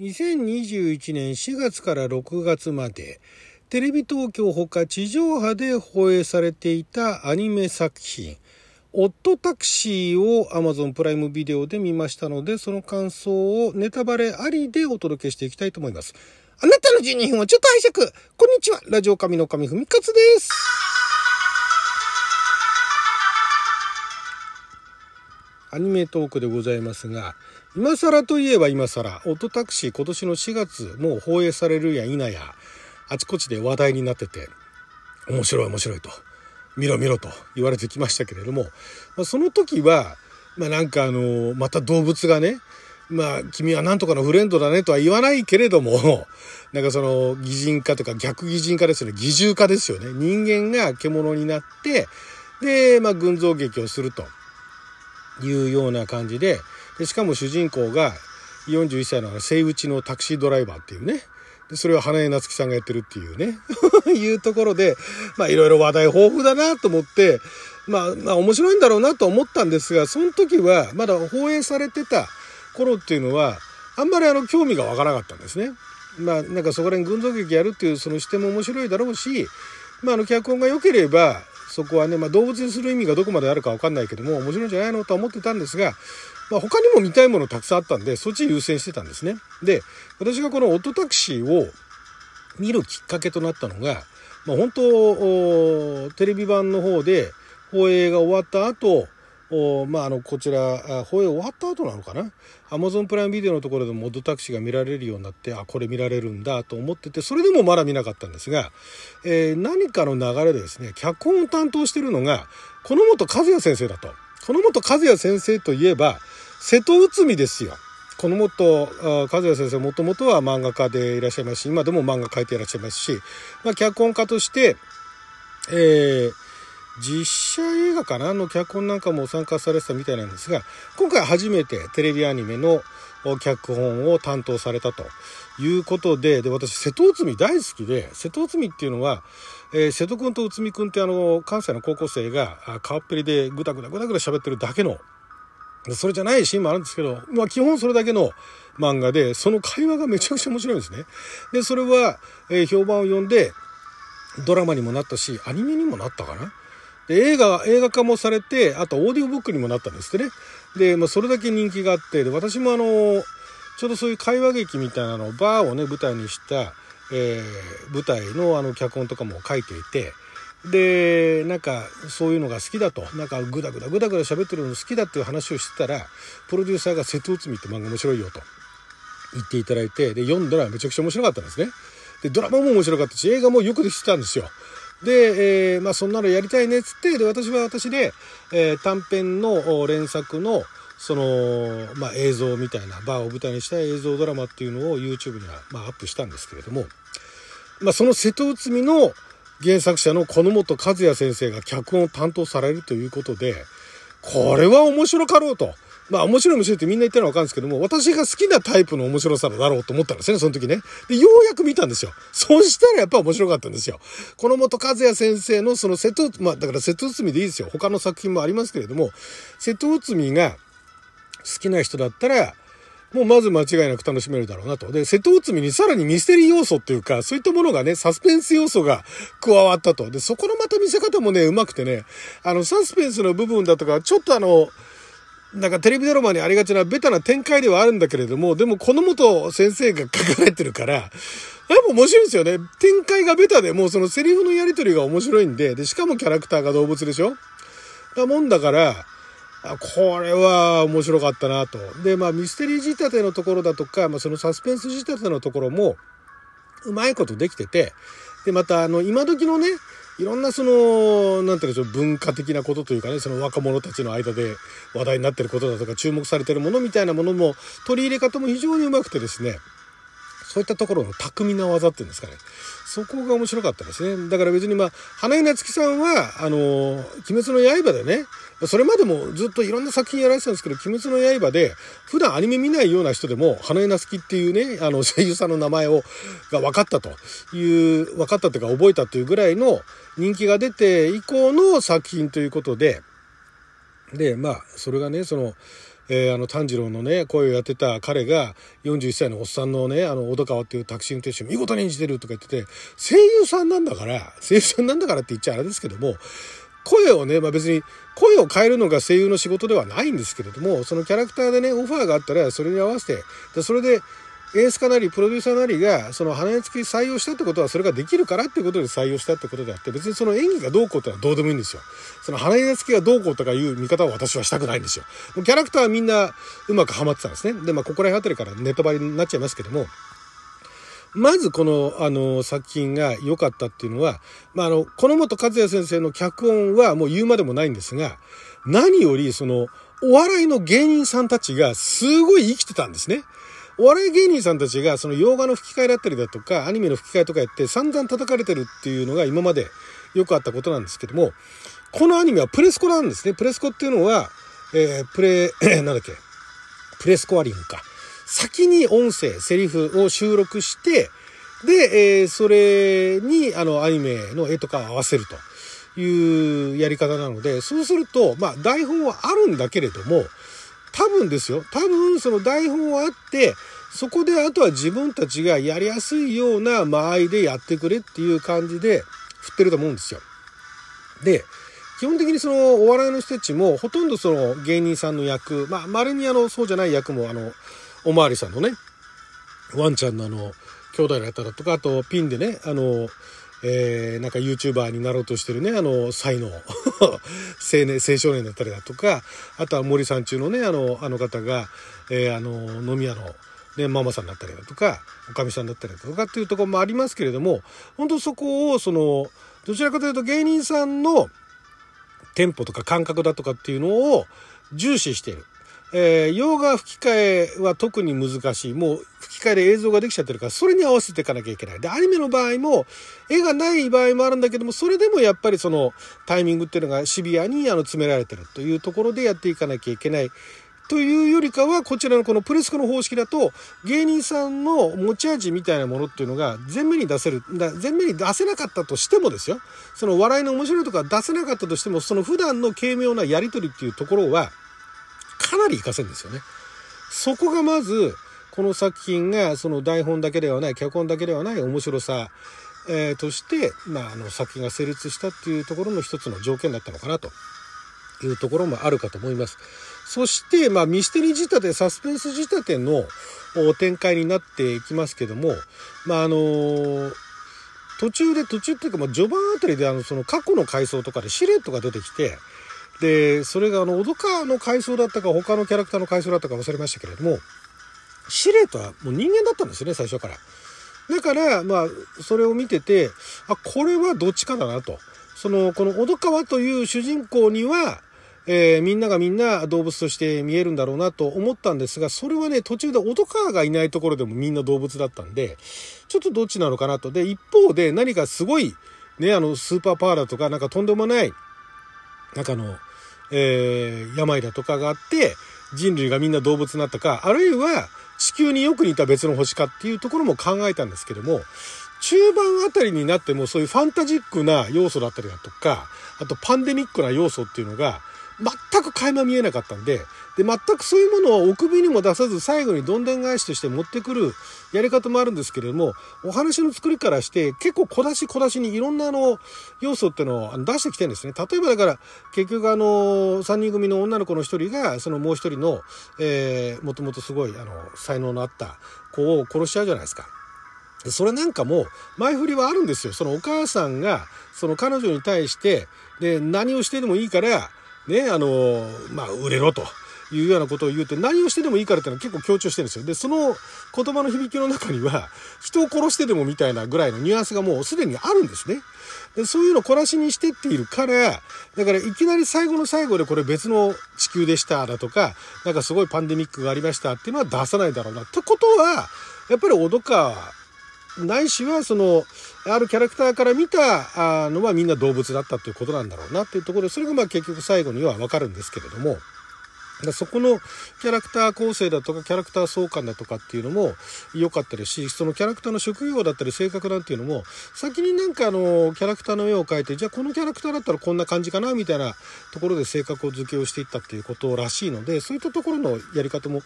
2021年4月から6月まで、テレビ東京ほか地上波で放映されていたアニメ作品、オットタクシーを Amazon プライムビデオで見ましたので、その感想をネタバレありでお届けしていきたいと思います。あなたの12分をちょっと拝借。こんにちは。ラジオ神の神ふみかつです。アニメトークでございますが、今更といえば今更、オトタクシー今年の4月もう放映されるや否や、あちこちで話題になってて、面白い面白いと、見ろ見ろと言われてきましたけれども、まあ、その時は、まあなんかあの、また動物がね、まあ君はなんとかのフレンドだねとは言わないけれども、なんかその擬人化とか逆擬人化ですよね、擬獣化ですよね。人間が獣になって、で、まあ群像劇をすると。いうような感じででしかも主人公が41歳のセイウチのタクシードライバーっていうねでそれを花江夏樹さんがやってるっていうね いうところでまあいろいろ話題豊富だなと思ってまあまあ面白いんだろうなと思ったんですがその時はまだ放映されてた頃っていうのはあんまりあの興味がわからなかったんですね。まあなんかそこら辺群像劇やるっていうその視点も面白いだろうしまああの脚本が良ければそこはね、まあ、動物にする意味がどこまであるか分かんないけども面白いんじゃないのとは思ってたんですが、まあ、他にも見たいものたくさんあったんでそっち優先してたんですね。で私がこのオットタクシーを見るきっかけとなったのが、まあ、本当テレビ版の方で放映が終わった後おまあ、あのこちら放映終わった後なのかな？アマゾンプライムビデオのところでもオッドタクシーが見られるようになってあこれ見られるんだと思っててそれでもまだ見なかったんですが、えー、何かの流れでですね脚本を担当してるのがこの本和也先生だとこの本和也先生といえば瀬戸内海ですよ。この本和也先生もともとは漫画家でいらっしゃいますし今でも漫画描いていらっしゃいますし、まあ、脚本家として、えー、実写映画かな？の脚本なんかも参加されてたみたいなんですが今回初めてテレビアニメの脚本を担当されたということでで私瀬戸内海大好きで瀬戸内海っていうのは、えー、瀬戸君と内海君ってあの関西の高校生が川っぺりでぐだぐだぐだぐだ喋ってるだけのそれじゃないシーンもあるんですけど、まあ基本それだけの漫画で、その会話がめちゃくちゃ面白いんですね。で、それは、えー、評判を呼んで、ドラマにもなったし、アニメにもなったかなで映画映画化もされてあとオーディオブックにもなったんですってねで、まあ、それだけ人気があってで私もあのちょうどそういう会話劇みたいなのバーをね舞台にした、えー、舞台のあの脚本とかも書いていてでなんかそういうのが好きだとなんかグダグダグダグダ喋ってるの好きだっていう話をしてたらプロデューサーが「瀬戸内海って漫画面白いよ」と言っていただいてで読んだらめちゃくちゃ面白かったんですね。でドラマも面白かったし映画もよくできてたんですよ。で、えー、まあ、そんなのやりたいねっつってで私は私で、えー、短編の連作のその、まあ、映像みたいなバーを舞台にした映像ドラマっていうのを YouTube には、まあ、アップしたんですけれども、まあ、その瀬戸内海の原作者の金本和也先生が脚本を担当されるということでこれは面白かろうと。まあ面白い面白いってみんな言ってるのはわかるんですけども、私が好きなタイプの面白さだろうと思ったんですね、その時ね。で、ようやく見たんですよ。そしたらやっぱ面白かったんですよ。この本和也先生のその瀬戸、まあだから瀬戸内海でいいですよ。他の作品もありますけれども、瀬戸内海が好きな人だったら、もうまず間違いなく楽しめるだろうなと。で、瀬戸内海にさらにミステリー要素っていうか、そういったものがね、サスペンス要素が加わったと。で、そこのまた見せ方もね、うまくてね、あの、サスペンスの部分だとか、ちょっとあの、なんかテレビドラマにありがちなベタな展開ではあるんだけれども、でもこの元先生が書かれてるから、やっぱ面白いんですよね。展開がベタでもうそのセリフのやりとりが面白いんで、で、しかもキャラクターが動物でしょ？だもんだから、これは面白かったなと。で、まあミステリー仕立てのところだとか、まあそのサスペンス仕立てのところも、うまいことできてて、で、またあの、今時のね、いろんなその、なんていうんでしょう、文化的なことというかね、その若者たちの間で話題になってることだとか、注目されてるものみたいなものも、取り入れ方も非常にうまくてですね、そういったところの巧みな技っていうんですかね。そこが面白かったですね。だから別にまあ、花江夏樹さんは、あの、鬼滅の刃でね、それまでもずっといろんな作品やられてたんですけど、鬼滅の刃で、普段アニメ見ないような人でも、花江夏樹っていうね、あの、声優さんの名前を、が分かったという、分かったというか覚えたというぐらいの人気が出て以降の作品ということで、で、まあ、それがね、その、えー、あの炭治郎のね声をやってた彼が41歳のおっさんのねあの小戸川っていうタクシー運転手見事に演じてるとか言ってて声優さんなんだから声優さんなんだからって言っちゃあれですけども声をね、まあ、別に声を変えるのが声優の仕事ではないんですけれどもそのキャラクターでねオファーがあったらそれに合わせてそれで演出家なりプロデューサーなりがその花屋付き採用したってことはそれができるからってことで採用したってことであって別にその演技がどうこうってのはどうでもいいんですよ。その花屋付きがどうこうとかいう見方を私はしたくないんですよ。キャラクターはみんなうまくはまってたんですね。で、まあここら辺あたりからネタバレになっちゃいますけども。まずこの、あの、作品が良かったっていうのは、まあ、あの、この本和也先生の脚本はもう言うまでもないんですが、何よりその、お笑いの芸人さんたちがすごい生きてたんですね。お笑い芸人さんたちがその洋画の吹き替えだったりだとか、アニメの吹き替えとかやって散々叩かれてるっていうのが今までよくあったことなんですけども、このアニメはプレスコなんですね。プレスコっていうのは、えー、プレ、なんだっけ、プレスコアリングか。先に音声、セリフを収録して、で、えー、それに、あの、アニメの絵とかを合わせるというやり方なので、そうすると、まあ、台本はあるんだけれども、多分ですよ。多分その台本はあって、そこであとは自分たちがやりやすいような間合いでやってくれっていう感じで振ってると思うんですよ。で、基本的にそのお笑いの人たちもほとんどその芸人さんの役、まあ、稀にあの、そうじゃない役もあの、おまわりさんのね、ワンちゃんのあの、兄弟のやったらとか、あとピンでね、あの、えー、なんか YouTuber になろうとしてるね、あの、才能、青年、青少年だったりだとか、あとは森さん中のね、あの、あの方が、えー、あの、飲み屋の、ね、ママさんだったりだとか、おかみさんだったりだとかっていうところもありますけれども、本当そこを、その、どちらかというと芸人さんのテンポとか感覚だとかっていうのを重視している。えー、洋画吹き替えは特に難しい。もう吹き替えで映像ができちゃってるから、それに合わせていかなきゃいけない。で、アニメの場合も、絵がない場合もあるんだけども、それでもやっぱりそのタイミングっていうのがシビアにあの詰められてるというところでやっていかなきゃいけない。というよりかは、こちらのこのプレスコの方式だと、芸人さんの持ち味みたいなものっていうのが前面に出せる、だ前面に出せなかったとしてもですよ。その笑いの面白いとか出せなかったとしても、その普段の軽妙なやりとりっていうところは、かなり活かせるんですよね。そこがまず、この作品がその台本だけではない、脚本だけではない面白さ、えー、として、まあ、あの作品が成立したっていうところの一つの条件だったのかなというところもあるかと思います。そして、まあ、ミステリー仕立て、サスペンス仕立ての展開になっていきますけども、まあ、あの途中で途中っていうか、まあ、序盤あたりであのその過去の回想とかでシルエットが出てきてで、それがあの、小戸川の階層だったか、他のキャラクターの階層だったか忘れましたけれども、司令とはもう人間だったんですよね、最初から。だから、まあ、それを見てて、あ、これはどっちかだなと。その、この小戸川という主人公には、えー、みんながみんな動物として見えるんだろうなと思ったんですが、それはね、途中で小戸川がいないところでもみんな動物だったんで、ちょっとどっちなのかなと。で、一方で何かすごい、ね、あの、スーパーパワーとか、なんかとんでもない、なんかあの、えー、病だとかがあって、人類がみんな動物になったか、あるいは地球によく似た別の星かっていうところも考えたんですけども、中盤あたりになってもそういうファンタジックな要素だったりだとか、あとパンデミックな要素っていうのが、全く垣間見えなかったんで、で、全くそういうものをお首にも出さず最後にどんでん返しとして持ってくるやり方もあるんですけれども、お話の作りからして結構小出し小出しにいろんなあの要素っていうのを出してきてるんですね。例えばだから結局あの3人組の女の子の一人がそのもう一人の、えー、もともとすごいあの才能のあった子を殺しちゃうじゃないですか。それなんかも前振りはあるんですよ。そのお母さんがその彼女に対してで何をしてでもいいからね、あの、まあ、売れろと。いうようなことを言うと何をしてでもいいからっていうのは結構強調してるんですよ。で、その言葉の響きの中には人を殺してでもみたいなぐらいのニュアンスがもうすでにあるんですね。で、そういうのを懲らしにしてっているから、だからいきなり最後の最後でこれ別の地球でしただとか、なんかすごいパンデミックがありましたっていうのは出さないだろうな。ってことは、やっぱり小戸川ないしはそのあるキャラクターから見たのはみんな動物だったということなんだろうなっていうところでそれがまあ結局最後には分かるんですけれども。そこのキャラクター構成だとかキャラクター相関だとかっていうのも良かったですしそのキャラクターの職業だったり性格なんていうのも先になんかあのキャラクターの絵を描いてじゃあこのキャラクターだったらこんな感じかなみたいなところで性格を付けをしていったっていうことらしいのでそういったところのやり方も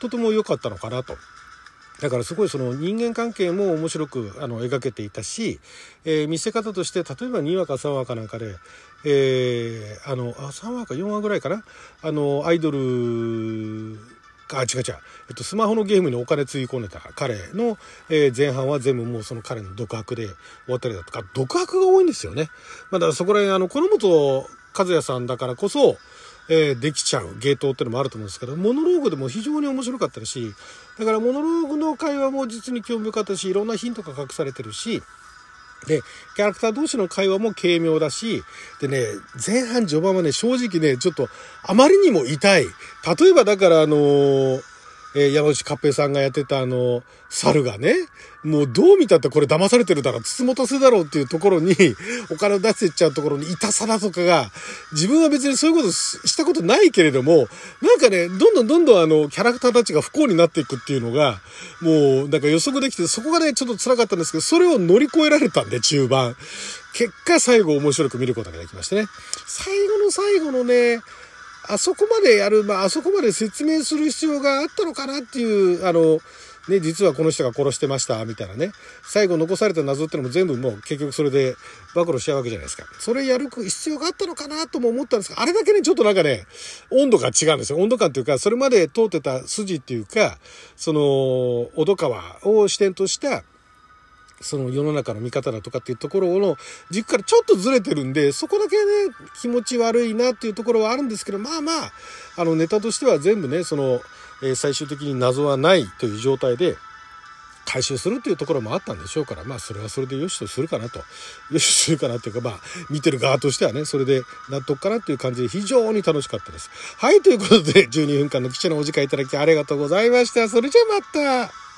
とても良かったのかなと。だからすごいその人間関係も面白くあの描けていたし、えー、見せ方として例えば2話か3話かなんかで、えー、あのあ3話か4話ぐらいかな？あのアイドルあ違う違う、えっと、スマホのゲームにお金つぎ込んでた彼の、えー、前半は全部もうその彼の独白で終わったりだとか。独白が多いんですよね。まあ、だからそこら辺あのこの本和也さんだからこそえー、できちゃう芸当っていうのもあると思うんですけどモノローグでも非常に面白かったしだからモノローグの会話も実に興味深かったしいろんなヒントが隠されてるしで、キャラクター同士の会話も軽妙だし、でね、前半序盤はね、正直ね、ちょっとあまりにも痛い。例えばだからあのーえー、山内勝平さんがやってたあの、猿がね、もうどう見たってこれ騙されてるだろ、つつもたせだろうっていうところに、お金を出してっちゃうところに痛さだとかが、自分は別にそういうことしたことないけれども、なんかね、どんどんどんどんあの、キャラクターたちが不幸になっていくっていうのが、もうなんか予測できて、そこがね、ちょっと辛かったんですけど、それを乗り越えられたんで、中盤。結果、最後面白く見ることができましてね。最後の最後のね、あそこまでやる、まあ、あそこまで説明する必要があったのかなっていう、あの、ね、実はこの人が殺してました、みたいなね。最後残された謎ってのも全部もう結局それで暴露しちゃうわけじゃないですか。それやる必要があったのかなとも思ったんですが、あれだけね、ちょっとなんかね、温度が違うんですよ。温度感というか、それまで通ってた筋っていうか、その、小戸川を視点とした、その世の中の見方だとかっていうところの軸からちょっとずれてるんで、そこだけね、気持ち悪いなっていうところはあるんですけど、まあまあ、あのネタとしては全部ね、その、えー、最終的に謎はないという状態で、回収するっていうところもあったんでしょうから、まあそれはそれでよしとするかなと。よしとするかなっていうか、まあ見てる側としてはね、それで納得かなっていう感じで非常に楽しかったです。はい、ということで12分間の記者のお時間いただきありがとうございました。それじゃあまた。